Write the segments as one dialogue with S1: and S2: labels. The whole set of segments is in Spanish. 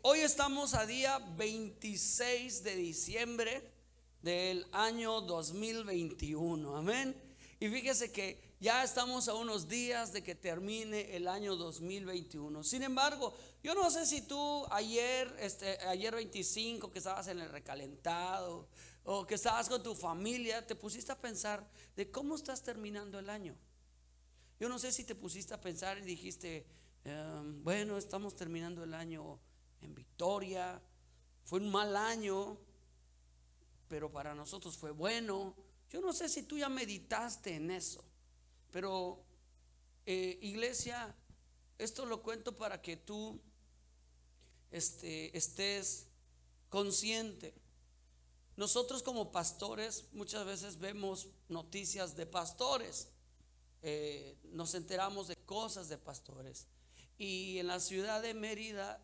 S1: Hoy estamos a día 26 de diciembre del año 2021. Amén. Y fíjese que ya estamos a unos días de que termine el año 2021. Sin embargo, yo no sé si tú ayer, este, ayer 25 que estabas en el recalentado o que estabas con tu familia, te pusiste a pensar de cómo estás terminando el año. Yo no sé si te pusiste a pensar y dijiste, em, bueno, estamos terminando el año en victoria, fue un mal año, pero para nosotros fue bueno. Yo no sé si tú ya meditaste en eso, pero eh, iglesia, esto lo cuento para que tú este, estés consciente. Nosotros como pastores muchas veces vemos noticias de pastores, eh, nos enteramos de cosas de pastores. Y en la ciudad de Mérida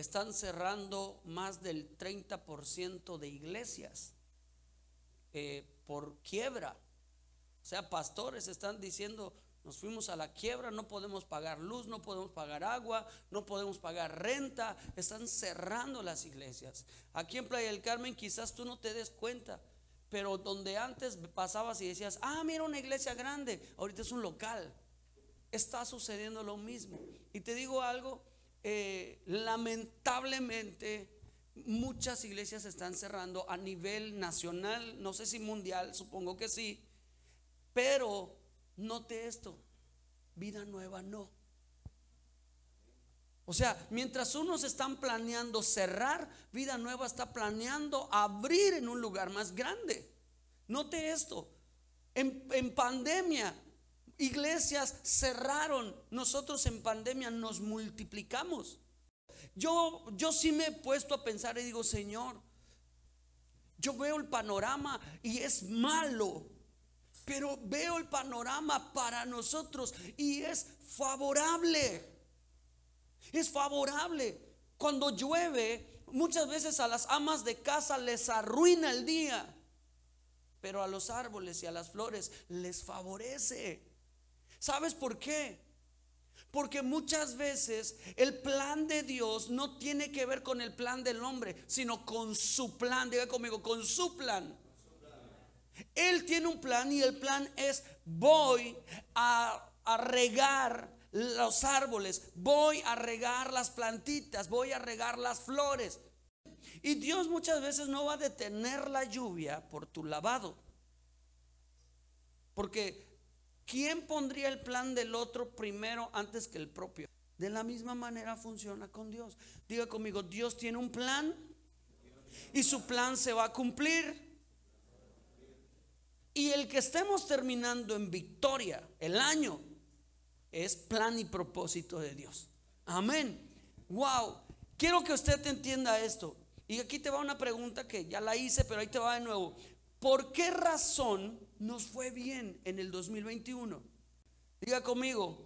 S1: están cerrando más del 30% de iglesias eh, por quiebra. O sea, pastores están diciendo, nos fuimos a la quiebra, no podemos pagar luz, no podemos pagar agua, no podemos pagar renta, están cerrando las iglesias. Aquí en Playa del Carmen quizás tú no te des cuenta, pero donde antes pasabas y decías, ah, mira una iglesia grande, ahorita es un local. Está sucediendo lo mismo. Y te digo algo, eh, lamentablemente muchas iglesias están cerrando a nivel nacional, no sé si mundial, supongo que sí, pero note esto, vida nueva no. O sea, mientras unos están planeando cerrar, vida nueva está planeando abrir en un lugar más grande. Note esto, en, en pandemia Iglesias cerraron. Nosotros en pandemia nos multiplicamos. Yo, yo sí me he puesto a pensar y digo, Señor, yo veo el panorama y es malo, pero veo el panorama para nosotros y es favorable. Es favorable. Cuando llueve, muchas veces a las amas de casa les arruina el día, pero a los árboles y a las flores les favorece. ¿Sabes por qué? Porque muchas veces el plan de Dios no tiene que ver con el plan del hombre, sino con su plan. Diga conmigo, con su plan. Él tiene un plan y el plan es voy a, regar los árboles, voy a regar las plantitas, voy a regar las flores. Y Dios muchas veces no va a detener la lluvia por tu lavado. Porque ¿Quién pondría el plan del otro primero antes que el propio? De la misma manera funciona con Dios. Diga conmigo, Dios tiene un plan y su plan se va a cumplir. Y el que estemos terminando en victoria el año es plan y propósito de Dios. Amén. Wow. Quiero que usted entienda esto. Y aquí te va una pregunta que ya la hice, pero ahí te va de nuevo. ¿Por qué razón nos fue bien en el 2021. Diga conmigo,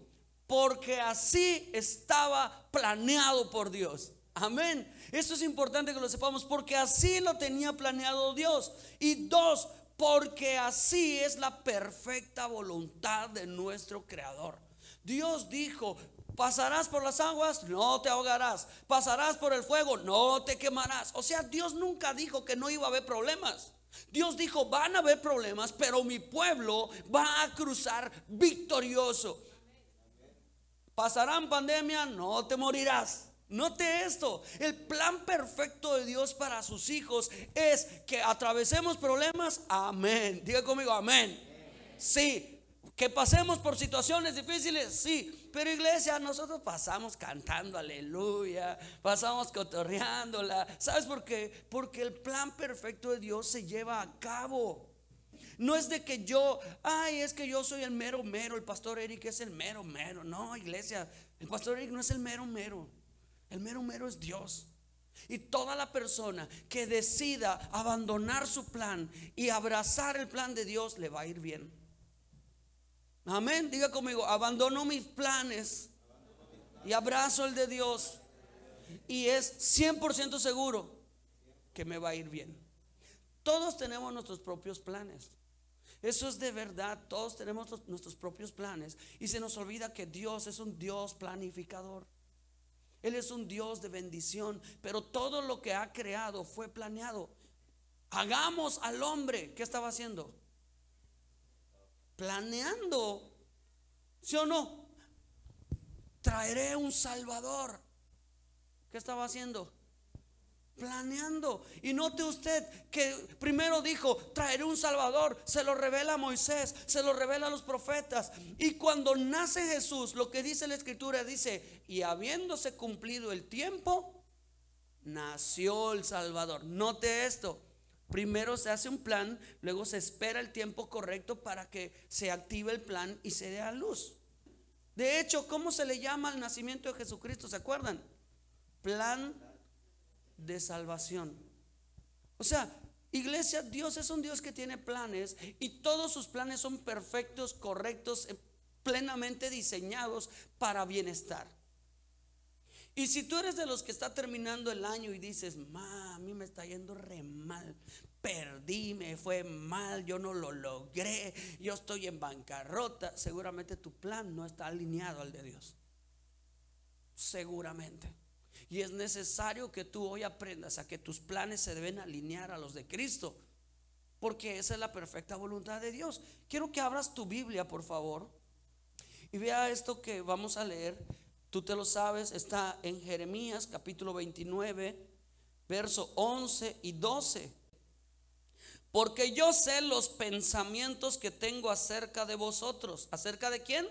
S1: porque así estaba planeado por Dios. Amén. Esto es importante que lo sepamos, porque así lo tenía planeado Dios. Y dos, porque así es la perfecta voluntad de nuestro Creador. Dios dijo, pasarás por las aguas, no te ahogarás. Pasarás por el fuego, no te quemarás. O sea, Dios nunca dijo que no iba a haber problemas. Dios dijo, van a haber problemas, pero mi pueblo va a cruzar victorioso. ¿Pasarán pandemia? No te morirás. Note esto, el plan perfecto de Dios para sus hijos es que atravesemos problemas, amén. Diga conmigo, amén. Sí, que pasemos por situaciones difíciles, sí, pero iglesia, nosotros pasamos cantando aleluya, pasamos cotorreándola. ¿Sabes por qué? Porque el plan perfecto de Dios se lleva a cabo. No es de que yo, ay, es que yo soy el mero mero, el pastor Eric es el mero mero. No, iglesia, el pastor Eric no es el mero mero. El mero mero es Dios. Y toda la persona que decida abandonar su plan y abrazar el plan de Dios le va a ir bien. Amén. Diga conmigo, abandono mis planes y abrazo el de Dios. Y es 100% seguro que me va a ir bien. Todos tenemos nuestros propios planes. Eso es de verdad. Todos tenemos nuestros propios planes. Y se nos olvida que Dios es un Dios planificador. Él es un Dios de bendición, pero todo lo que ha creado fue planeado. Hagamos al hombre, ¿qué estaba haciendo? Planeando, ¿sí o no? Traeré un Salvador. ¿Qué estaba haciendo? planeando. Y note usted que primero dijo, traeré un Salvador, se lo revela a Moisés, se lo revela a los profetas. Y cuando nace Jesús, lo que dice la escritura dice, y habiéndose cumplido el tiempo, nació el Salvador. Note esto. Primero se hace un plan, luego se espera el tiempo correcto para que se active el plan y se dé a luz. De hecho, ¿cómo se le llama al nacimiento de Jesucristo? ¿Se acuerdan? Plan de salvación. O sea, iglesia, Dios es un Dios que tiene planes y todos sus planes son perfectos, correctos, eh, plenamente diseñados para bienestar. Y si tú eres de los que está terminando el año y dices, ma, a mí me está yendo re mal, perdí, me fue mal, yo no lo logré, yo estoy en bancarrota, seguramente tu plan no está alineado al de Dios. Seguramente. Y es necesario que tú hoy aprendas a que tus planes se deben alinear a los de Cristo. Porque esa es la perfecta voluntad de Dios. Quiero que abras tu Biblia, por favor. Y vea esto que vamos a leer. Tú te lo sabes, está en Jeremías capítulo 29, verso 11 y 12. Porque yo sé los pensamientos que tengo acerca de vosotros. ¿Acerca de quién?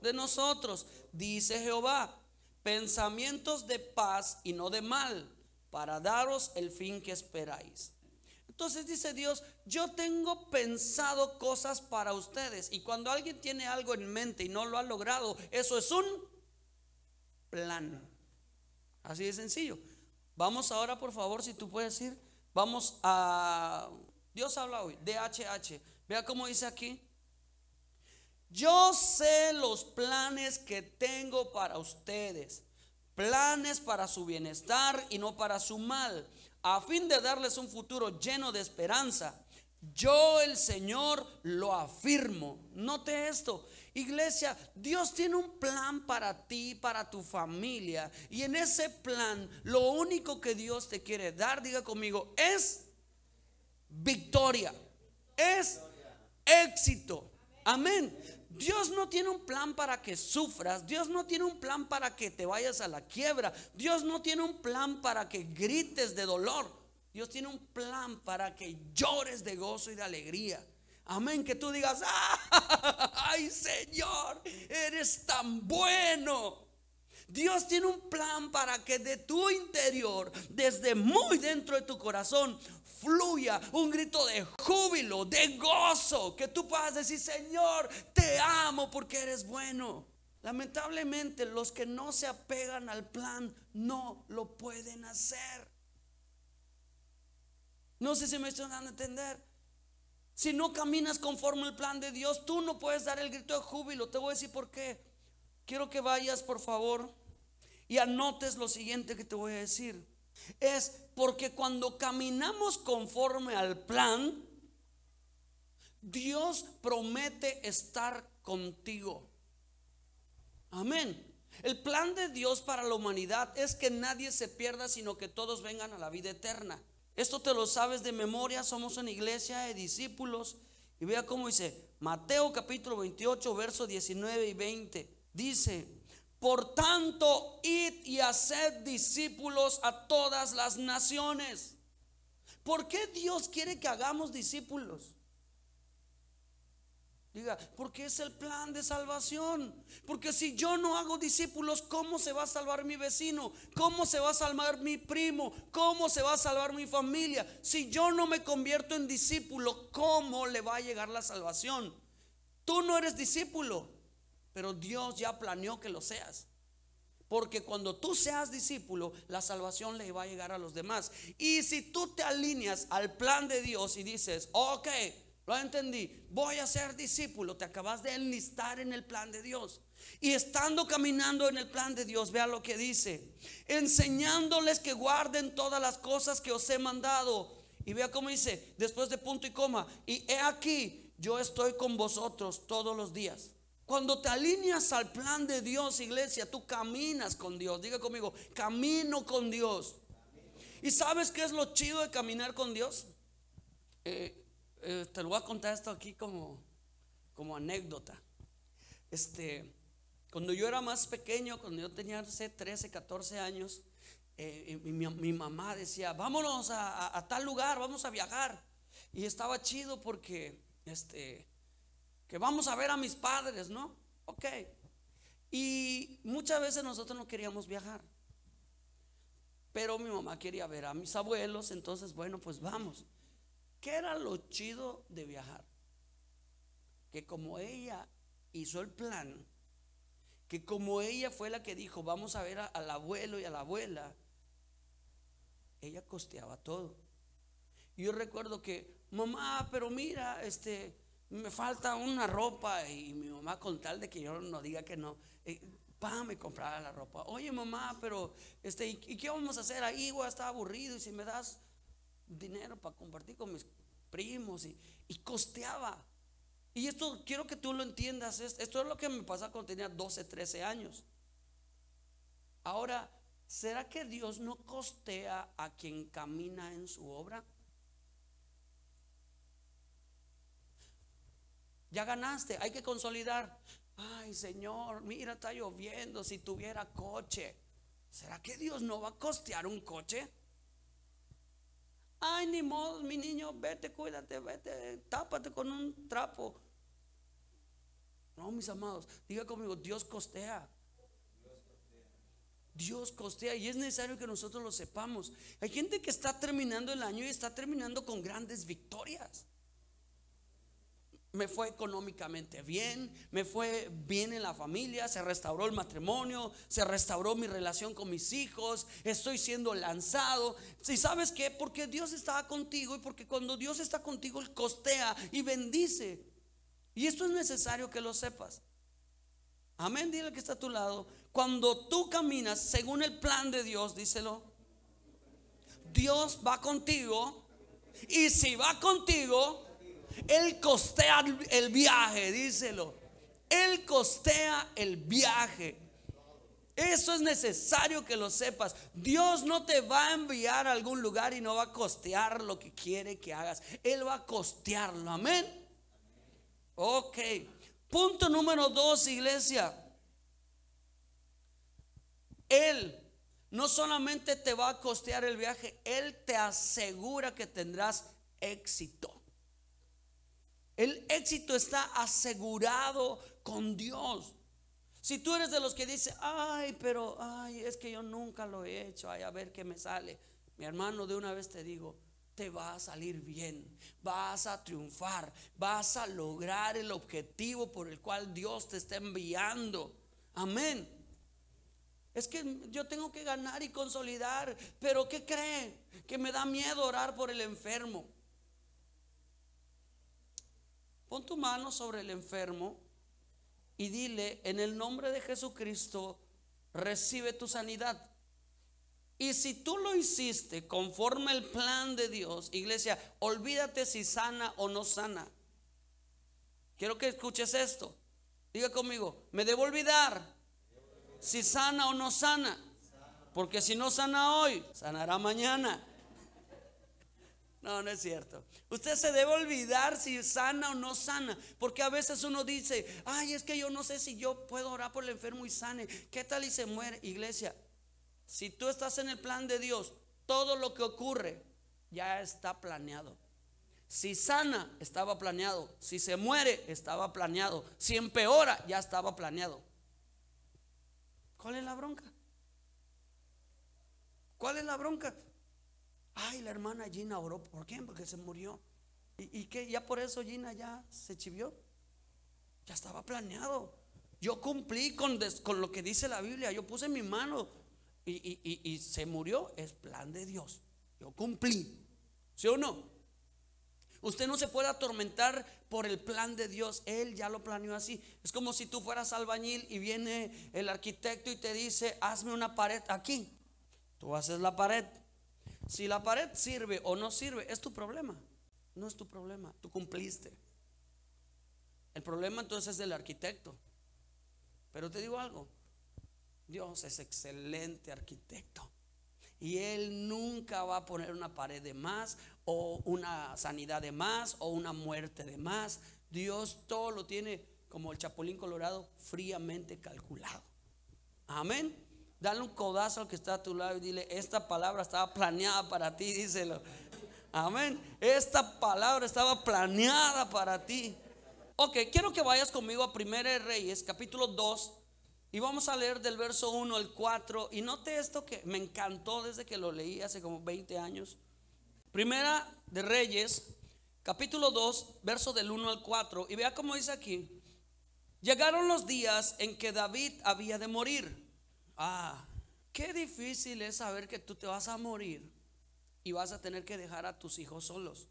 S1: De nosotros, dice Jehová pensamientos de paz y no de mal, para daros el fin que esperáis. Entonces dice Dios, yo tengo pensado cosas para ustedes. Y cuando alguien tiene algo en mente y no lo ha logrado, eso es un plan. Así de sencillo. Vamos ahora, por favor, si tú puedes ir, vamos a... Dios habla hoy, DHH. Vea cómo dice aquí. Yo sé los planes que tengo para ustedes, planes para su bienestar y no para su mal, a fin de darles un futuro lleno de esperanza. Yo el Señor lo afirmo. Note esto. Iglesia, Dios tiene un plan para ti, para tu familia. Y en ese plan, lo único que Dios te quiere dar, diga conmigo, es victoria. Es éxito. Amén. Dios no tiene un plan para que sufras, Dios no tiene un plan para que te vayas a la quiebra, Dios no tiene un plan para que grites de dolor, Dios tiene un plan para que llores de gozo y de alegría. Amén, que tú digas, ay Señor, eres tan bueno. Dios tiene un plan para que de tu interior, desde muy dentro de tu corazón, fluya un grito de júbilo, de gozo, que tú puedas decir, Señor, te amo porque eres bueno. Lamentablemente los que no se apegan al plan no lo pueden hacer. No sé si me estoy dando a entender. Si no caminas conforme al plan de Dios, tú no puedes dar el grito de júbilo. Te voy a decir por qué. Quiero que vayas, por favor, y anotes lo siguiente que te voy a decir. Es porque cuando caminamos conforme al plan, Dios promete estar contigo. Amén. El plan de Dios para la humanidad es que nadie se pierda, sino que todos vengan a la vida eterna. Esto te lo sabes de memoria, somos una iglesia de discípulos. Y vea cómo dice Mateo capítulo 28, versos 19 y 20. Dice, por tanto, id y haced discípulos a todas las naciones. ¿Por qué Dios quiere que hagamos discípulos? Diga, porque es el plan de salvación. Porque si yo no hago discípulos, ¿cómo se va a salvar mi vecino? ¿Cómo se va a salvar mi primo? ¿Cómo se va a salvar mi familia? Si yo no me convierto en discípulo, ¿cómo le va a llegar la salvación? Tú no eres discípulo pero Dios ya planeó que lo seas. Porque cuando tú seas discípulo, la salvación le va a llegar a los demás. Y si tú te alineas al plan de Dios y dices, ok, lo entendí, voy a ser discípulo, te acabas de enlistar en el plan de Dios. Y estando caminando en el plan de Dios, vea lo que dice, enseñándoles que guarden todas las cosas que os he mandado. Y vea cómo dice, después de punto y coma, y he aquí, yo estoy con vosotros todos los días Cuando te alineas al plan de Dios, iglesia, tú caminas con Dios. Diga conmigo, camino con Dios. ¿Y sabes qué es lo chido de caminar con Dios? Eh, eh, te lo voy a contar esto aquí como, como anécdota. Este, cuando yo era más pequeño, cuando yo tenía 13, 14 años, eh, mi, mamá decía, vámonos a, a, tal lugar, vamos a viajar. Y estaba chido porque, este, que vamos a ver a mis padres, ¿no? Ok. Y muchas veces nosotros no queríamos viajar. Pero mi mamá quería ver a mis abuelos, entonces, bueno, pues vamos. ¿Qué era lo chido de viajar? Que como ella hizo el plan, que como ella fue la que dijo, vamos a ver al abuelo y a la abuela, ella costeaba todo. Yo recuerdo que, mamá, pero mira, este, me falta una ropa y mi mamá con tal de que yo no diga que no, eh, pa, me la ropa. Oye, mamá, pero, este, ¿y, qué vamos a hacer ahí? Voy aburrido y si me das dinero para compartir con mis primos y, y costeaba. Y esto quiero que tú lo entiendas. Esto es lo que me pasa cuando tenía 12, 13 años. Ahora, ¿será que Dios no costea a quien camina en su obra? Ya ganaste, hay que consolidar. Ay, Señor, mira, está lloviendo. Si tuviera coche, ¿será que Dios no va a costear un coche? Ay, ni modo, mi niño, vete, cuídate, vete, tápate con un trapo. No, mis amados, diga conmigo, Dios costea. Dios costea y es necesario que nosotros lo sepamos. Hay gente que está terminando el año y está terminando con grandes victorias me fue económicamente bien, me fue bien en la familia, se restauró el matrimonio, se restauró mi relación con mis hijos, estoy siendo lanzado. Si sabes qué, porque Dios estaba contigo y porque cuando Dios está contigo, Él costea y bendice. Y esto es necesario que lo sepas. Amén, dile que está a tu lado. Cuando tú caminas según el plan de Dios, díselo, Dios va contigo. Y si va contigo, él costea el viaje, díselo. Él costea el viaje. Eso es necesario que lo sepas. Dios no te va a enviar a algún lugar y no va a costear lo que quiere que hagas. Él va a costearlo. Amén. Ok. Punto número dos, iglesia. Él no solamente te va a costear el viaje, Él te asegura que tendrás éxito. El éxito está asegurado con Dios. Si tú eres de los que dice, ay, pero, ay, es que yo nunca lo he hecho, ay, a ver qué me sale. Mi hermano, de una vez te digo, te va a salir bien, vas a triunfar, vas a lograr el objetivo por el cual Dios te está enviando. Amén. Es que yo tengo que ganar y consolidar, pero ¿qué cree? Que me da miedo orar por el enfermo. Pon tu mano sobre el enfermo y dile, en el nombre de Jesucristo, recibe tu sanidad. Y si tú lo hiciste conforme el plan de Dios, iglesia, olvídate si sana o no sana. Quiero que escuches esto. Diga conmigo, me debo olvidar si sana o no sana. Porque si no sana hoy, sanará mañana. No, no es cierto. Usted se debe olvidar si sana o no sana. Porque a veces uno dice, ay, es que yo no sé si yo puedo orar por el enfermo y sane. ¿Qué tal y se muere? Iglesia, si tú estás en el plan de Dios, todo lo que ocurre ya está planeado. Si sana, estaba planeado. Si se muere, estaba planeado. Si empeora, ya estaba planeado. ¿Cuál es la bronca? ¿Cuál es la bronca? Ay, la hermana Gina oró. ¿Por qué? Porque se murió. ¿Y, que Ya por eso Gina ya se chivió. Ya estaba planeado. Yo cumplí con, con lo que dice la Biblia. Yo puse mi mano y, y se murió. Es plan de Dios. Yo cumplí. ¿Sí o no? Usted no se puede atormentar por el plan de Dios. Él ya lo planeó así. Es como si tú fueras albañil y viene el arquitecto y te dice, hazme una pared aquí. Tú haces la pared. Si la pared sirve o no sirve, es tu problema. No es tu problema. Tú cumpliste. El problema entonces es del arquitecto. Pero te digo algo, Dios es excelente arquitecto. Y Él nunca va a poner una pared de más o una sanidad de más o una muerte de más. Dios todo lo tiene como el chapulín colorado fríamente calculado. Amén. Dale un codazo al que está a tu lado y dile, esta palabra estaba planeada para ti, díselo. Amén. Esta palabra estaba planeada para ti. Ok, quiero que vayas conmigo a Primera de Reyes, capítulo 2, y vamos a leer del verso 1 al 4. Y note esto que me encantó desde que lo leí hace como 20 años. Primera de Reyes, capítulo 2, verso del 1 al 4. Y vea cómo dice aquí. Llegaron los días en que David había de morir. Ah, qué difícil es saber que tú te vas a morir y vas a tener que dejar a tus hijos solos.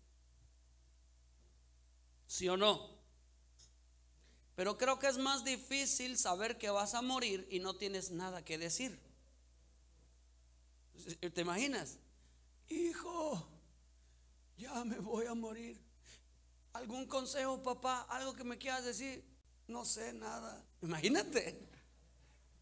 S1: ¿Sí o no? Pero creo que es más difícil saber que vas a morir y no tienes nada que decir. ¿Te imaginas? Hijo, ya me voy a morir. ¿Algún consejo, papá? ¿Algo que me quieras decir? No sé nada. Imagínate.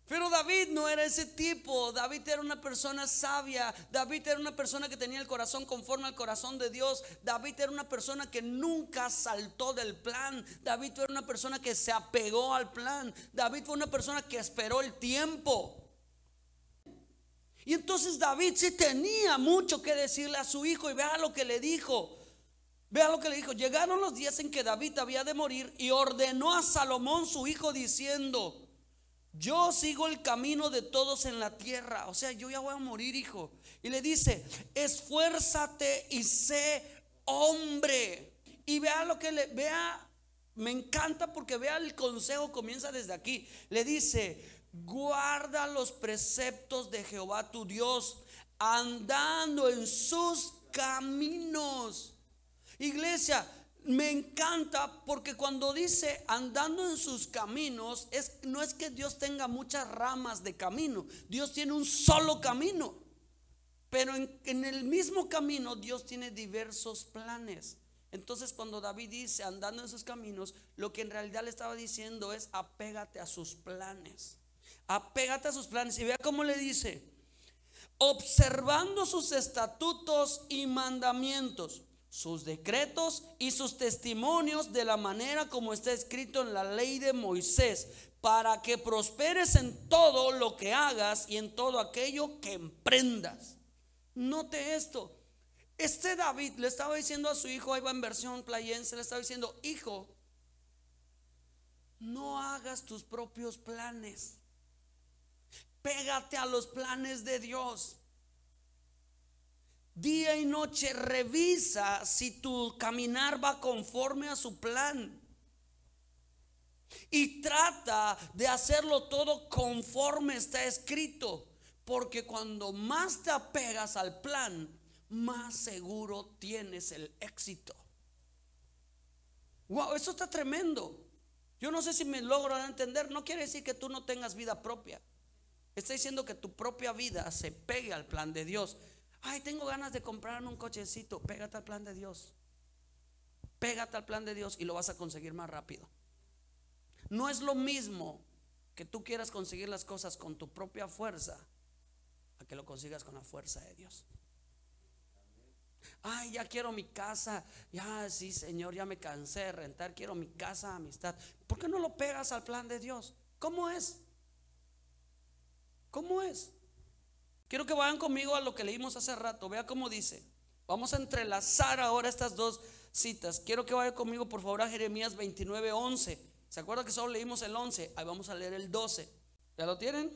S1: Pero David no era ese tipo. David era una persona sabia. David era una persona que tenía el corazón conforme al corazón de Dios. David era una persona que nunca saltó del plan. David era una persona que se apegó al plan. David fue una persona que esperó el tiempo. Y entonces David sí tenía mucho que decirle a su hijo y vea lo que le dijo. Vea lo que le dijo. Llegaron los días en que David había de morir y ordenó a Salomón su hijo diciendo, yo sigo el camino de todos en la tierra. O sea, yo ya voy a morir, hijo. Y le dice, esfuérzate y sé hombre. Y vea lo que le, vea, me encanta porque vea el consejo comienza desde aquí. Le dice, guarda los preceptos de Jehová tu Dios, andando en sus caminos. Iglesia, me encanta porque cuando dice andando en sus caminos, es, no es que Dios tenga muchas ramas de camino, Dios tiene un solo camino, pero en, en el mismo camino Dios tiene diversos planes. Entonces cuando David dice andando en sus caminos, lo que en realidad le estaba diciendo es apégate a sus planes, apégate a sus planes y vea cómo le dice, observando sus estatutos y mandamientos sus decretos y sus testimonios de la manera como está escrito en la ley de Moisés, para que prosperes en todo lo que hagas y en todo aquello que emprendas. Note esto. Este David le estaba diciendo a su hijo, ahí va en versión playense, le estaba diciendo, hijo, no hagas tus propios planes. Pégate a los planes de Dios día y noche revisa si tu caminar va conforme a su plan. Y trata de hacerlo todo conforme está escrito. Porque cuando más te apegas al plan, más seguro tienes el éxito. Wow, eso está tremendo. Yo no sé si me logro entender. No quiere decir que tú no tengas vida propia. Está diciendo que tu propia vida se pegue al plan de Dios. Ay, tengo ganas de comprarme un cochecito. Pégate al plan de Dios. Pégate al plan de Dios y lo vas a conseguir más rápido. No es lo mismo que tú quieras conseguir las cosas con tu propia fuerza a que lo consigas con la fuerza de Dios. Ay, ya quiero mi casa. Ya, sí, Señor, ya me cansé de rentar. Quiero mi casa, amistad. ¿Por qué no lo pegas al plan de Dios? ¿Cómo es? ¿Cómo es? Quiero que vayan conmigo a lo que leímos hace rato. Vea cómo dice. Vamos a entrelazar ahora estas dos citas. Quiero que vayan conmigo, por favor, a Jeremías 29, 11. ¿Se acuerda que solo leímos el 11? Ahí vamos a leer el 12. ¿Ya lo tienen?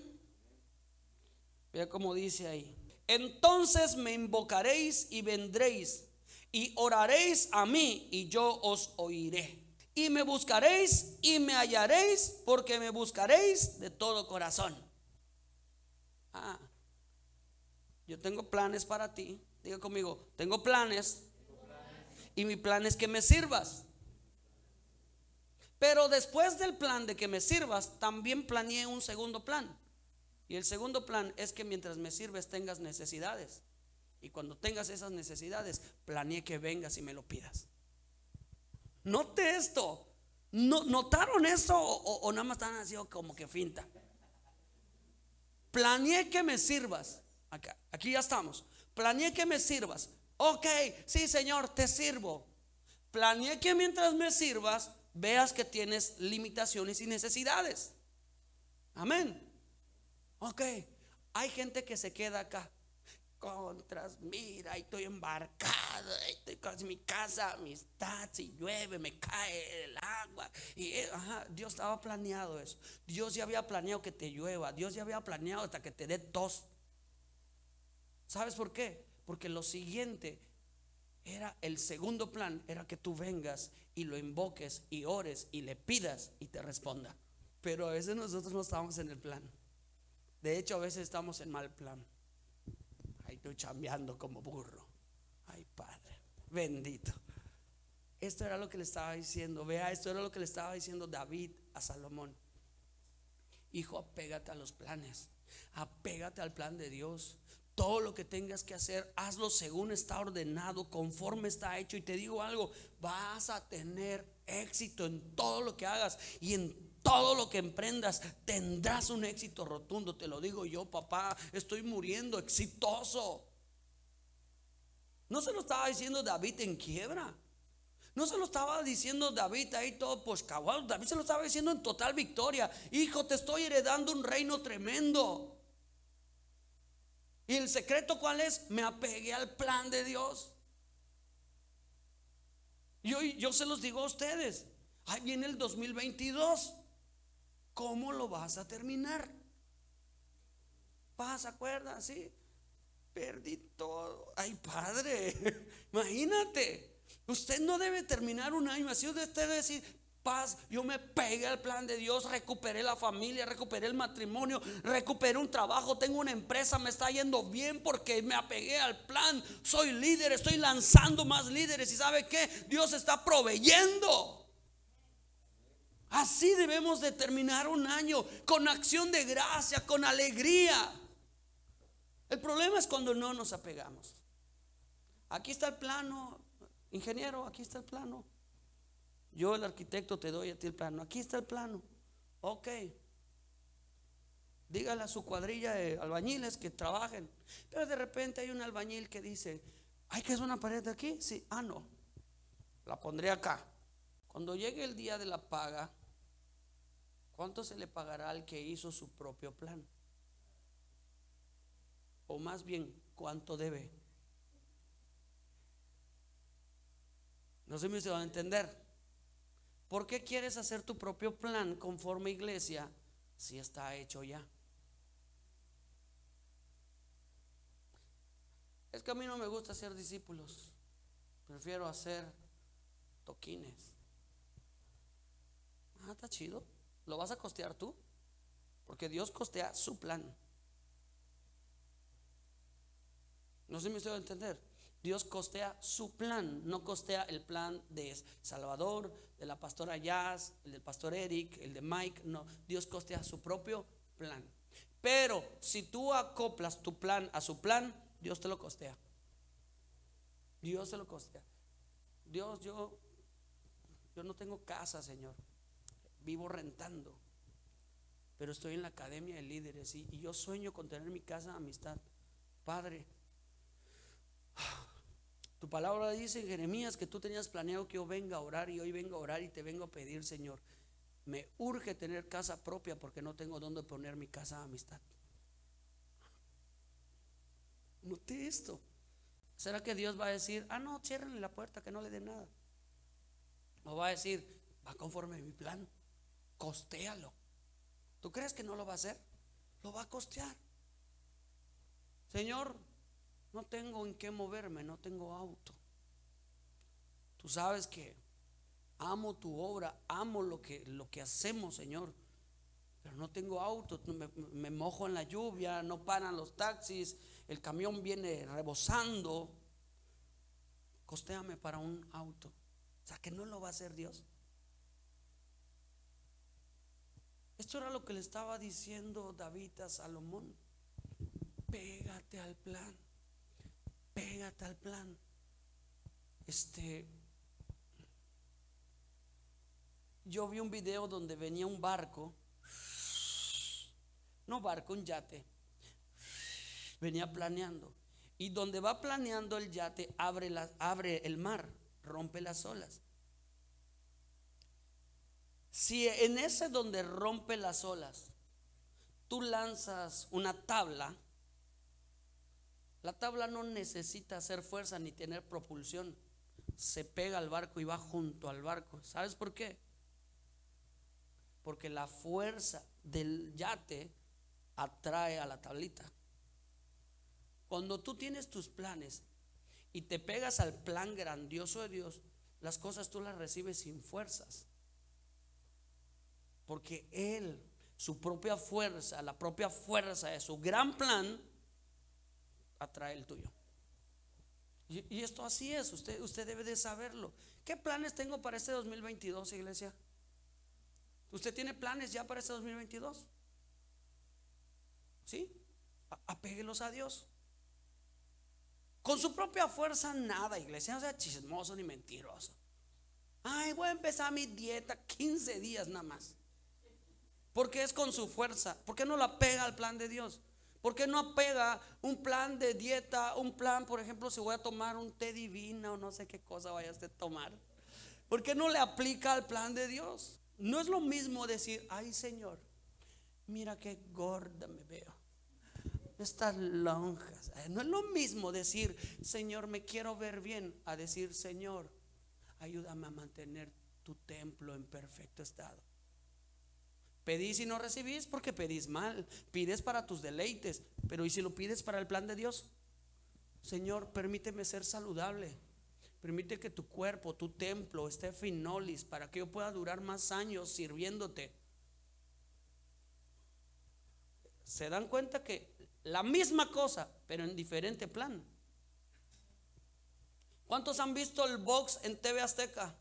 S1: Vea cómo dice ahí. Entonces me invocaréis y vendréis y oraréis a mí y yo os oiré. Y me buscaréis y me hallaréis porque me buscaréis de todo corazón. Ah, yo tengo planes para ti. Diga conmigo, tengo planes. Y mi plan es que me sirvas. Pero después del plan de que me sirvas, también planeé un segundo plan. Y el segundo plan es que mientras me sirves tengas necesidades. Y cuando tengas esas necesidades, planeé que vengas y me lo pidas. Note esto. ¿No, ¿Notaron eso o, nada más están haciendo como que finta? Planeé que me sirvas. Aquí ya estamos. Planeé que me sirvas. Ok, sí, Señor, te sirvo. Planeé que mientras me sirvas, veas que tienes limitaciones y necesidades. Amén. Ok, hay gente que se queda acá. Contras, mira, estoy embarcado, estoy casi mi casa, mis y llueve, me cae el agua. Y eh, Dios estaba planeado eso. Dios ya había planeado que te llueva. Dios ya había planeado hasta que te dé tos. ¿Sabes por qué? Porque lo siguiente era el segundo plan, era que tú vengas y lo invoques y ores y le pidas y te responda. Pero a veces nosotros no estamos en el plan. De hecho, a veces estamos en mal plan. Ahí estoy chambeando como burro. Ay, Padre, bendito. Esto era lo que le estaba diciendo. Vea, esto era lo que le estaba diciendo David a Salomón. Hijo, apégate a los planes. Apégate al plan de Dios todo lo que tengas que hacer, hazlo según está ordenado, conforme está hecho. Y te digo algo, vas a tener éxito en todo lo que hagas y en todo lo que emprendas tendrás un éxito rotundo. Te lo digo yo, papá, estoy muriendo exitoso. No se lo estaba diciendo David en quiebra. No se lo estaba diciendo David ahí todo poscabuado. David se lo estaba diciendo en total victoria. Hijo, te estoy heredando un reino tremendo. ¿Y el secreto cuál es? Me apegué al plan de Dios. Y hoy yo se los digo a ustedes, ahí viene el 2022. ¿Cómo lo vas a terminar? ¿Vas a acuerdas? Sí. Perdí todo. Ay, padre, imagínate. Usted no debe terminar un año así. Usted debe decir, paz, yo me pegué al plan de Dios, recuperé la familia, recuperé el matrimonio, recuperé un trabajo, tengo una empresa, me está yendo bien porque me apegué al plan, soy líder, estoy lanzando más líderes y sabe que Dios está proveyendo. Así debemos de terminar un año con acción de gracia, con alegría. El problema es cuando no nos apegamos. Aquí está el plano, ingeniero, aquí está el plano. Yo, el arquitecto, te doy a ti el plano. Aquí está el plano. Ok. Dígale a su cuadrilla de albañiles que trabajen. Pero de repente hay un albañil que dice, ¿hay que hacer una pared aquí? Sí. Ah, no. La pondré acá. Cuando llegue el día de la paga, ¿cuánto se le pagará al que hizo su propio plan? O más bien, ¿cuánto debe? No sé si me van a entender. ¿Por qué quieres hacer tu propio plan conforme iglesia si está hecho ya? Es que a mí no me gusta hacer discípulos. Prefiero hacer toquines. Ah, está chido. ¿Lo vas a costear tú? Porque Dios costea su plan. No sé si me estoy a entender. Dios costea su plan, no costea el plan de Salvador, de la pastora Jazz, el del pastor Eric, el de Mike, no, Dios costea su propio plan. Pero si tú acoplas tu plan a su plan, Dios te lo costea. Dios se lo costea. Dios, yo, yo no tengo casa, Señor. Vivo rentando. Pero estoy en la academia de líderes y, y yo sueño con tener mi casa de amistad. Padre, tu palabra dice en Jeremías que tú tenías planeado que yo venga a orar y hoy vengo a orar y te vengo a pedir, Señor. Me urge tener casa propia porque no tengo dónde poner mi casa de amistad. Noté esto. ¿Será que Dios va a decir, ah, no, ciérrenle la puerta, que no le dé nada? O va a decir, va conforme a mi plan, costéalo. ¿Tú crees que no lo va a hacer? Lo va a costear. Señor, no tengo en qué moverme, no tengo auto. Tú sabes que amo tu obra, amo lo que, lo que hacemos, Señor. Pero no tengo auto, me, me mojo en la lluvia, no paran los taxis, el camión viene rebosando. Costéame para un auto. O sea, que no lo va a hacer Dios. Esto era lo que le estaba diciendo David a Salomón. Pégate al plan pégate al plan. Este, yo vi un video donde venía un barco, no barco, un yate, venía planeando. Y donde va planeando el yate, abre, la, abre el mar, rompe las olas. Si en ese donde rompe las olas, tú lanzas una tabla, la tabla no necesita hacer fuerza ni tener propulsión. Se pega al barco y va junto al barco. ¿Sabes por qué? Porque la fuerza del yate atrae a la tablita. Cuando tú tienes tus planes y te pegas al plan grandioso de Dios, las cosas tú las recibes sin fuerzas. Porque Él, su propia fuerza, la propia fuerza de su gran plan, atrae el tuyo. Y, esto así es, usted, usted debe de saberlo. ¿Qué planes tengo para este 2022, iglesia? ¿Usted tiene planes ya para este 2022? ¿Sí? Apéguelos a Dios. Con su propia fuerza, nada, iglesia. No sea chismoso ni mentiroso. Ay, voy a empezar mi dieta 15 días nada más. Porque es con su fuerza. ¿Por qué no la pega al plan de Dios? ¿Por qué no apega un plan de dieta, un plan, por ejemplo, si voy a tomar un té divina o no sé qué cosa vayas a tomar? ¿Por qué no le aplica al plan de Dios? No es lo mismo decir, ay Señor, mira qué gorda me veo estas lonjas. Eh, no es lo mismo decir, Señor, me quiero ver bien, a decir, Señor, ayúdame a mantener tu templo en perfecto estado. Pedís y no recibís porque pedís mal. Pides para tus deleites, pero ¿y si lo pides para el plan de Dios? Señor, permíteme ser saludable. Permite que tu cuerpo, tu templo esté finolis para que yo pueda durar más años sirviéndote. ¿Se dan cuenta que la misma cosa, pero en diferente plan. ¿Cuántos han visto el box en TV Azteca?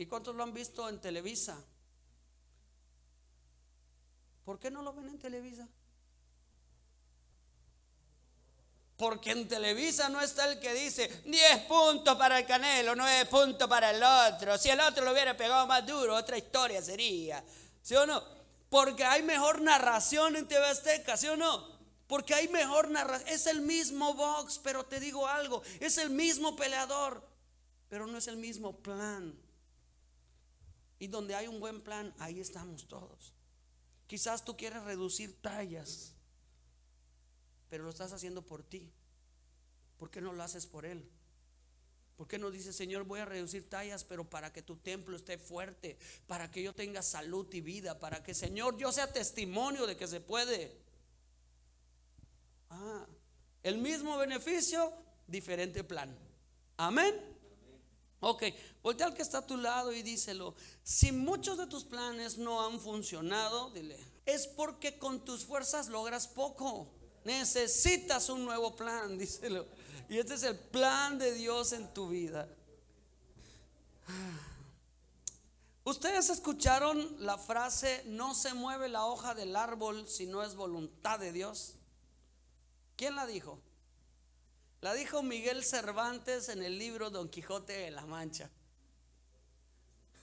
S1: ¿Y cuántos lo han visto en Televisa? ¿Por qué no lo ven en Televisa? Porque en Televisa no está el que dice 10 puntos para el Canelo, 9 puntos para el otro. Si el otro lo hubiera pegado más duro, otra historia sería. ¿Sí o no? Porque hay mejor narración en TV Azteca, ¿sí o no? Porque hay mejor narración. Es el mismo box, pero te digo algo, es el mismo peleador, pero no es el mismo plan. Y donde hay un buen plan, ahí estamos todos. Quizás tú quieres reducir tallas, pero lo estás haciendo por ti. ¿Por qué no lo haces por Él? ¿Por qué no dice, Señor, voy a reducir tallas, pero para que tu templo esté fuerte, para que yo tenga salud y vida, para que, Señor, yo sea testimonio de que se puede? Ah, el mismo beneficio, diferente plan. Amén. Ok, voltea al que está a tu lado y díselo. Si muchos de tus planes no han funcionado, dile, es porque con tus fuerzas logras poco. Necesitas un nuevo plan, díselo. Y este es el plan de Dios en tu vida. Ustedes escucharon la frase, no se mueve la hoja del árbol si no es voluntad de Dios. ¿Quién la dijo? La dijo Miguel Cervantes en el libro Don Quijote de la Mancha.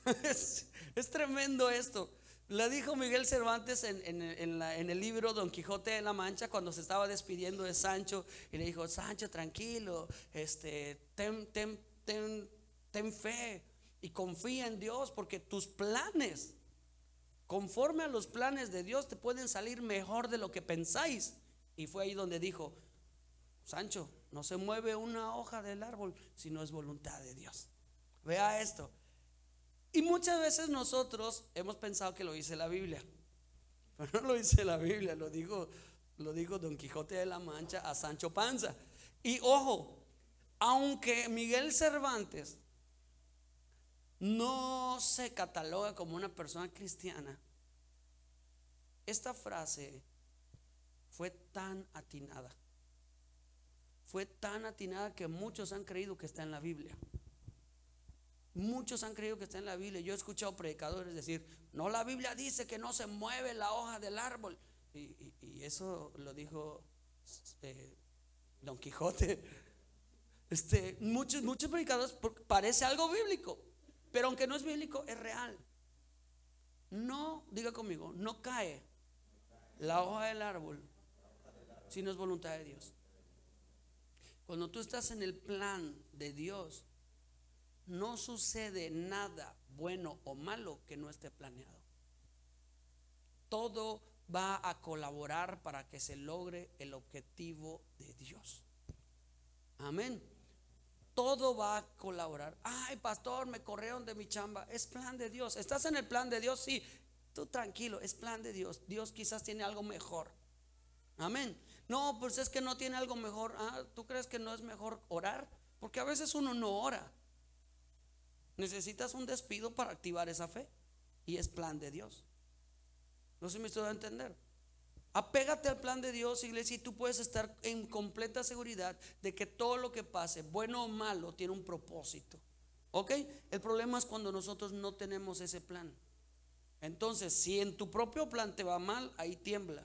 S1: Es, tremendo esto. La dijo Miguel Cervantes en, el libro Don Quijote de la Mancha cuando se estaba despidiendo de Sancho y le dijo, Sancho, tranquilo, este, ten fe y confía en Dios porque tus planes, conforme a los planes de Dios, te pueden salir mejor de lo que pensáis. Y fue ahí donde dijo, Sancho, no se mueve una hoja del árbol si no es voluntad de Dios. Vea esto. Y muchas veces nosotros hemos pensado que lo dice la Biblia. Pero no lo dice la Biblia, lo dijo, lo dijo Don Quijote de la Mancha a Sancho Panza. Y ojo, aunque Miguel Cervantes no se cataloga como una persona cristiana, esta frase fue tan atinada. Fue tan atinada que muchos han creído que está en la Biblia. Muchos han creído que está en la Biblia. Yo he escuchado predicadores decir, no, la Biblia dice que no se mueve la hoja del árbol. Y, eso lo dijo eh, Don Quijote. Este, muchos, muchos predicadores, parece algo bíblico. Pero aunque no es bíblico, es real. No, diga conmigo, no cae la hoja del árbol si no es voluntad de Dios. Cuando tú estás en el plan de Dios, no sucede nada bueno o malo que no esté planeado. Todo va a colaborar para que se logre el objetivo de Dios. Amén. Todo va a colaborar. Ay, pastor, me corrieron de mi chamba. Es plan de Dios. ¿Estás en el plan de Dios? Sí. Tú tranquilo, es plan de Dios. Dios quizás tiene algo mejor. Amén. No, pues es que no tiene algo mejor. Ah, ¿tú crees que no es mejor orar? Porque a veces uno no ora. Necesitas un despido para activar esa fe. Y es plan de Dios. No si me estoy a entender. Apégate al plan de Dios, iglesia, y tú puedes estar en completa seguridad de que todo lo que pase, bueno o malo, tiene un propósito. ¿Ok? El problema es cuando nosotros no tenemos ese plan. Entonces, si en tu propio plan te va mal, ahí tiembla.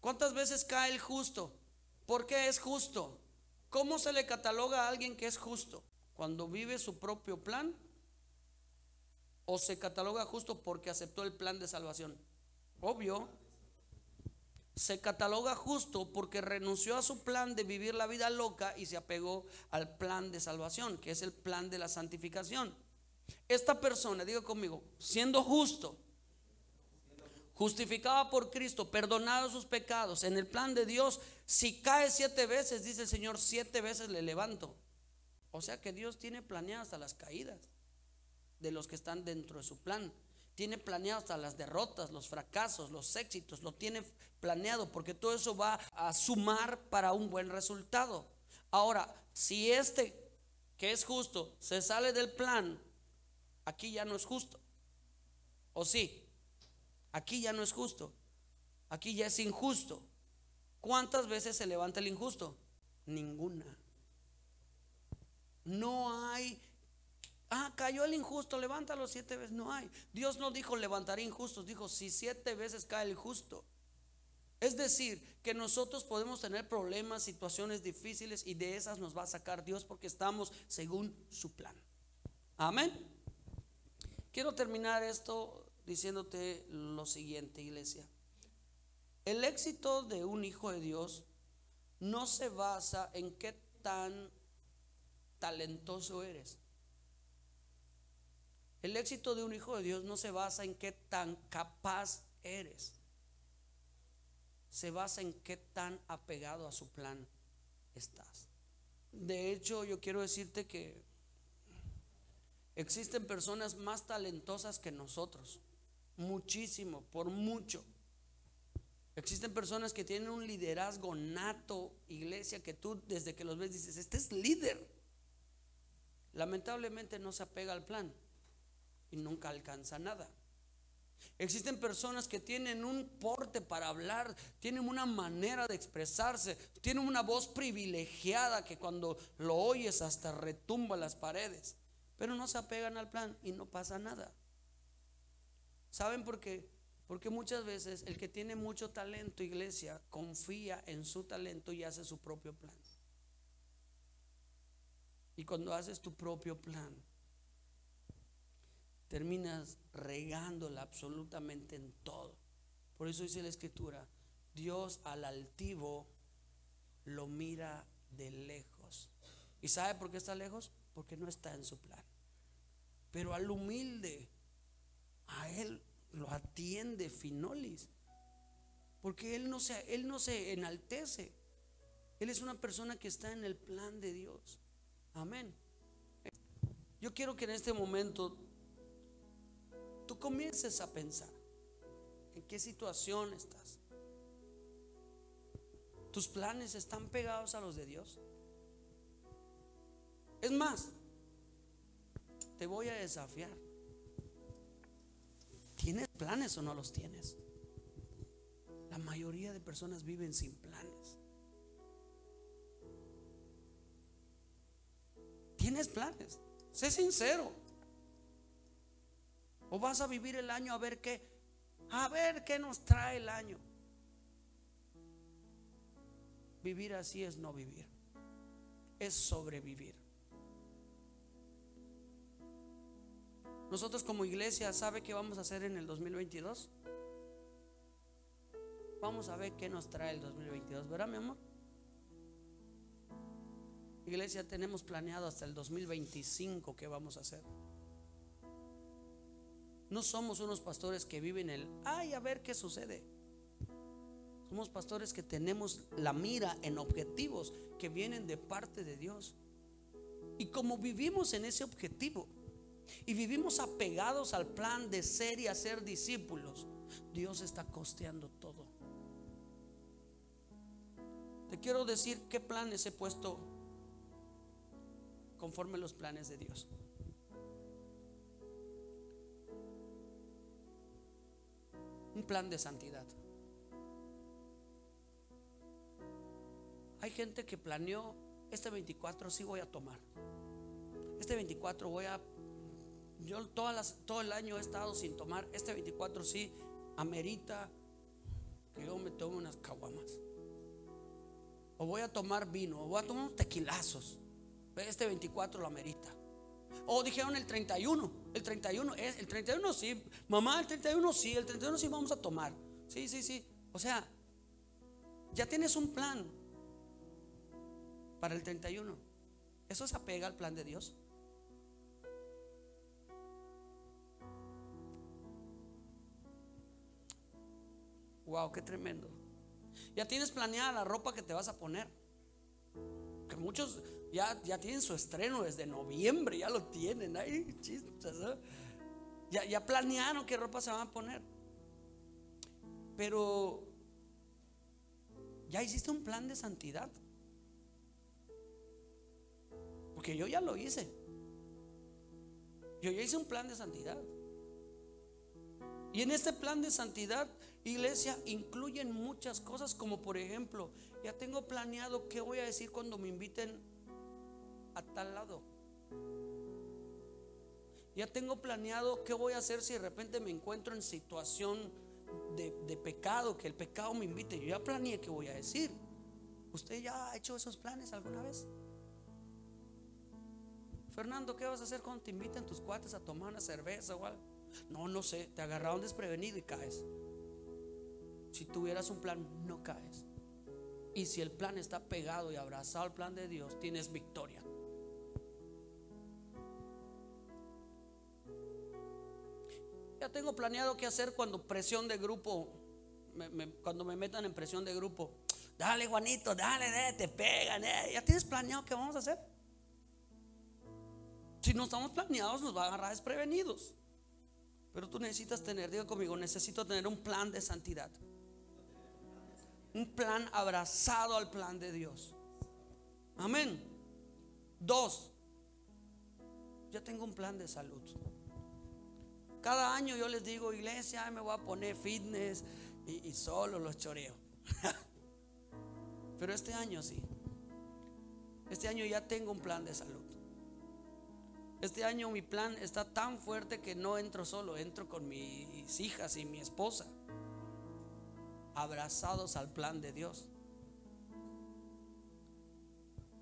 S1: ¿Cuántas veces cae el justo? ¿Por qué es justo? ¿Cómo se le cataloga a alguien que es justo? Cuando vive su propio plan o se cataloga justo porque aceptó el plan de salvación? Obvio. Se cataloga justo porque renunció a su plan de vivir la vida loca y se apegó al plan de salvación, que es el plan de la santificación. Esta persona, diga conmigo, siendo justo, justificada por Cristo, perdonado sus pecados, en el plan de Dios, si cae siete veces, dice el Señor, siete veces le levanto. O sea que Dios tiene planeadas hasta las caídas de los que están dentro de su plan. Tiene planeado hasta las derrotas, los fracasos, los éxitos, lo tiene planeado porque todo eso va a sumar para un buen resultado. Ahora, si este que es justo se sale del plan, aquí ya no es justo. ¿O sí? Aquí ya no es justo. Aquí ya es injusto. ¿Cuántas veces se levanta el injusto? Ninguna. No hay Ah, cayó el injusto, levántalo siete veces. No hay. Dios no dijo levantaré injustos, dijo si siete veces cae el justo. Es decir, que nosotros podemos tener problemas, situaciones difíciles y de esas nos va a sacar Dios porque estamos según su plan. Amén. Quiero terminar esto diciéndote lo siguiente, iglesia. El éxito de un hijo de Dios no se basa en qué tan talentoso eres. El éxito de un hijo de Dios no se basa en qué tan capaz eres. Se basa en qué tan apegado a su plan estás. De hecho, yo quiero decirte que existen personas más talentosas que nosotros. Muchísimo, por mucho. Existen personas que tienen un liderazgo nato, iglesia, que tú desde que los ves dices, este es líder. Lamentablemente no se apega al plan y nunca alcanza nada. Existen personas que tienen un porte para hablar, tienen una manera de expresarse, tienen una voz privilegiada que cuando lo oyes hasta retumba las paredes, pero no se apegan al plan y no pasa nada. ¿Saben por qué? Porque muchas veces el que tiene mucho talento, iglesia, confía en su talento y hace su propio plan. Y cuando haces tu propio plan, terminas regándola absolutamente en todo. Por eso dice la escritura, Dios al altivo lo mira de lejos. ¿Y sabe por qué está lejos? Porque no está en su plan. Pero al humilde, a él lo atiende Finolis. Porque él no se, él no se enaltece. Él es una persona que está en el plan de Dios. Amén. Yo quiero que en este momento tú comiences a pensar en qué situación estás. ¿Tus planes están pegados a los de Dios? Es más, te voy a desafiar. ¿Tienes planes o no los tienes? La mayoría de personas viven sin planes. ¿Tienes planes? Sé sincero. ¿O vas a vivir el año a ver qué? A ver qué nos trae el año. Vivir así es no vivir. Es sobrevivir. Nosotros como iglesia, ¿sabe qué vamos a hacer en el 2022? Vamos a ver qué nos trae el 2022, ¿verdad, mi amor? Iglesia, tenemos planeado hasta el 2025 qué vamos a hacer. No somos unos pastores que viven el, ay, a ver qué sucede. Somos pastores que tenemos la mira en objetivos que vienen de parte de Dios. Y como vivimos en ese objetivo y vivimos apegados al plan de ser y hacer discípulos, Dios está costeando todo. Te quiero decir qué planes he puesto conforme los planes de Dios. Un plan de santidad. Hay gente que planeó, este 24 sí voy a tomar. Este 24 voy a... Yo todas las, todo el año he estado sin tomar. Este 24 sí amerita que yo me tome unas caguamas. O voy a tomar vino, o voy a tomar unos tequilazos. Este 24 lo amerita. O dijeron el 31. El 31 es, el 31 sí. Mamá, el 31 sí, el 31 sí vamos a tomar. Sí, sí, sí. O sea, ya tienes un plan para el 31. Eso se apega al plan de Dios. Wow, qué tremendo. Ya tienes planeada la ropa que te vas a poner. Que muchos ya, ya tienen su estreno desde noviembre, ya lo tienen. ahí ya, ya planearon qué ropa se van a poner. Pero ya hiciste un plan de santidad. Porque yo ya lo hice. Yo ya hice un plan de santidad. Y en este plan de santidad, iglesia, incluyen muchas cosas, como por ejemplo, ya tengo planeado qué voy a decir cuando me inviten a tal lado. Ya tengo planeado qué voy a hacer si de repente me encuentro en situación de, de pecado, que el pecado me invite. Yo ya planeé qué voy a decir. ¿Usted ya ha hecho esos planes alguna vez? Fernando, ¿qué vas a hacer cuando te inviten tus cuates a tomar una cerveza o algo? No, no sé, te agarraron desprevenido y caes. Si tuvieras un plan, no caes. Y si el plan está pegado y abrazado al plan de Dios, tienes victoria. Ya tengo planeado qué hacer cuando presión de grupo, cuando me metan en presión de grupo. Dale, Juanito, dale, te pegan. Eh. Ya tienes planeado qué vamos a hacer. Si no estamos planeados, nos va a agarrar desprevenidos. Pero tú necesitas tener, diga conmigo, necesito tener un plan de santidad. Un plan abrazado al plan de Dios. Amén. Dos, yo tengo un plan de salud. Cada año yo les digo, iglesia, me voy a poner fitness y, y solo los choreo. Pero este año sí. Este año ya tengo un plan de salud. Este año mi plan está tan fuerte que no entro solo, entro con mis hijas y mi esposa, abrazados al plan de Dios.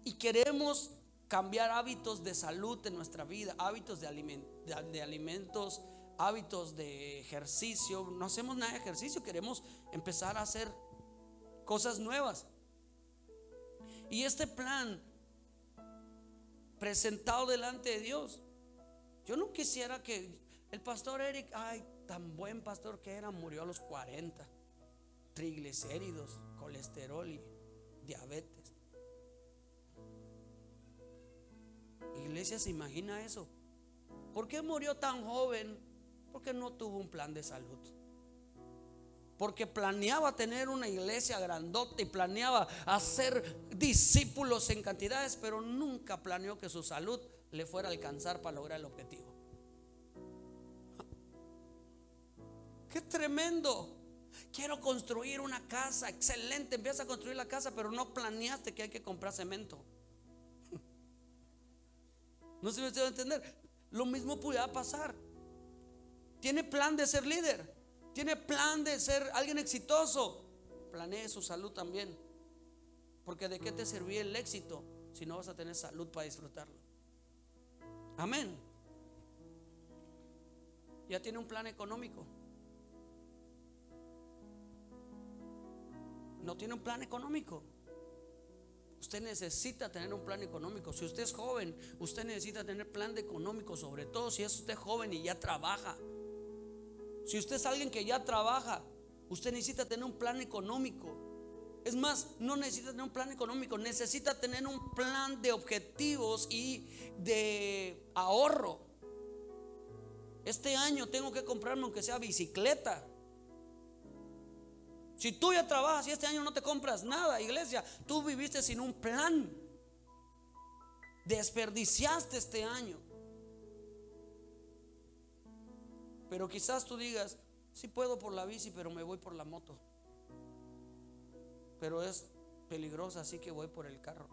S1: Y queremos cambiar hábitos de salud en nuestra vida, hábitos de, alimentos, hábitos de ejercicio. No hacemos nada de ejercicio, queremos empezar a hacer cosas nuevas. Y este plan presentado delante de Dios. Yo no quisiera que el pastor Eric, ay, tan buen pastor que era, murió a los 40. Triglicéridos, colesterol y diabetes. Iglesia se imagina eso. ¿Por qué murió tan joven? Porque no tuvo un plan de salud porque planeaba tener una iglesia grandota y planeaba hacer discípulos en cantidades, pero nunca planeó que su salud le fuera a alcanzar para lograr el objetivo. Qué tremendo. Quiero construir una casa, excelente, empieza a construir la casa, pero no planeaste que hay que comprar cemento. No se me a entender. Lo mismo pudiera pasar. Tiene plan de ser líder tiene plan de ser alguien exitoso, planee su salud también. Porque de qué te servía el éxito si no vas a tener salud para disfrutarlo. Amén. ya tiene un plan económico. No tiene un plan económico. Usted necesita tener un plan económico. Si usted es joven, usted necesita tener plan económico, sobre todo si es usted joven y ya trabaja. Si usted es alguien que ya trabaja, usted necesita tener un plan económico. Es más, no necesita tener un plan económico, necesita tener un plan de objetivos y de ahorro. Este año tengo que comprarme aunque sea bicicleta. Si tú ya trabajas y este año no te compras nada, iglesia, tú viviste sin un plan. Desperdiciaste este año. Pero quizás tú digas, sí puedo por la bici, pero me voy por la moto. Pero es peligrosa, así que voy por el carro.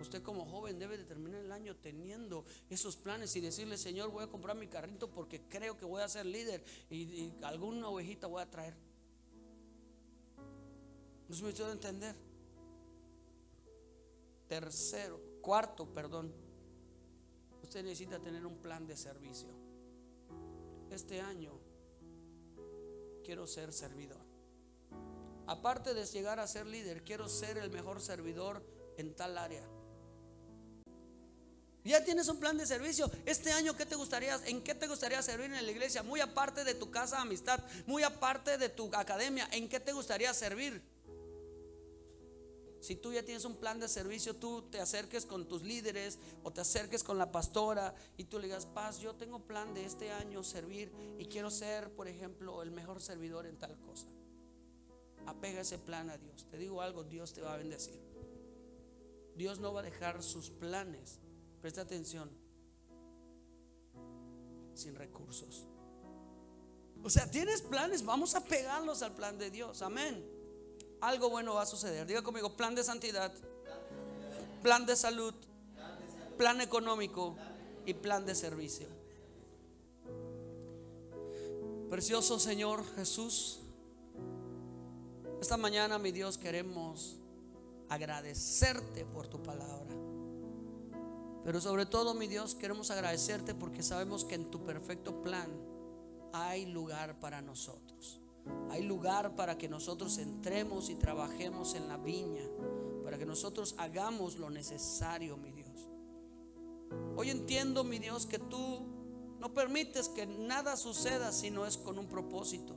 S1: Usted como joven debe de terminar el año teniendo esos planes y decirle, Señor, voy a comprar mi carrito porque creo que voy a ser líder y, alguna ovejita voy a traer. ¿No se me a entender? Tercero, cuarto, perdón. Usted necesita tener un plan de servicio. Este año quiero ser servidor. Aparte de llegar a ser líder, quiero ser el mejor servidor en tal área. Ya tienes un plan de servicio. Este año, ¿qué te gustaría, ¿en qué te gustaría servir en la iglesia? Muy aparte de tu casa de amistad, muy aparte de tu academia, ¿en qué te gustaría servir? Si tú ya tienes un plan de servicio, tú te acerques con tus líderes o te acerques con la pastora y tú le digas, paz, yo tengo plan de este año servir y quiero ser, por ejemplo, el mejor servidor en tal cosa. Apega ese plan a Dios. Te digo algo, Dios te va a bendecir. Dios no va a dejar sus planes Presta atención. Sin recursos. O sea, tienes planes, vamos a pegarlos al plan de Dios. Amén. Algo bueno va a suceder. Diga conmigo, plan de santidad, plan de salud, plan económico y plan de servicio. Precioso Señor Jesús, esta mañana, mi Dios, queremos agradecerte por tu palabra. Pero sobre todo, mi Dios, queremos agradecerte porque sabemos que en tu perfecto plan hay lugar para nosotros. Hay lugar para que nosotros entremos y trabajemos en la viña, para que nosotros hagamos lo necesario, mi Dios. Hoy entiendo, mi Dios, que tú no permites que nada suceda si no es con un propósito,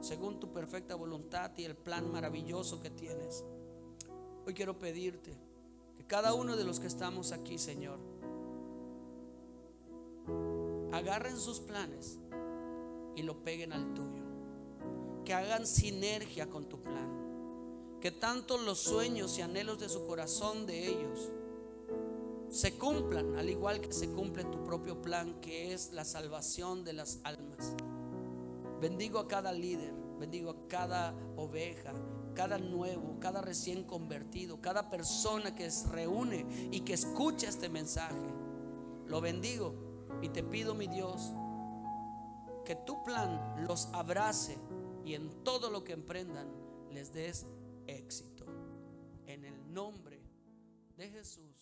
S1: según tu perfecta voluntad y el plan maravilloso que tienes. Hoy quiero pedirte que cada uno de los que estamos aquí, Señor, agarren sus planes y lo peguen al tuyo. Que hagan sinergia con tu plan. Que tanto los sueños y anhelos de su corazón de ellos se cumplan, al igual que se cumple tu propio plan, que es la salvación de las almas. Bendigo a cada líder, bendigo a cada oveja, cada nuevo, cada recién convertido, cada persona que se reúne y que escucha este mensaje. Lo bendigo y te pido, mi Dios, que tu plan los abrace y en todo lo que emprendan les des éxito. En el nombre de Jesús.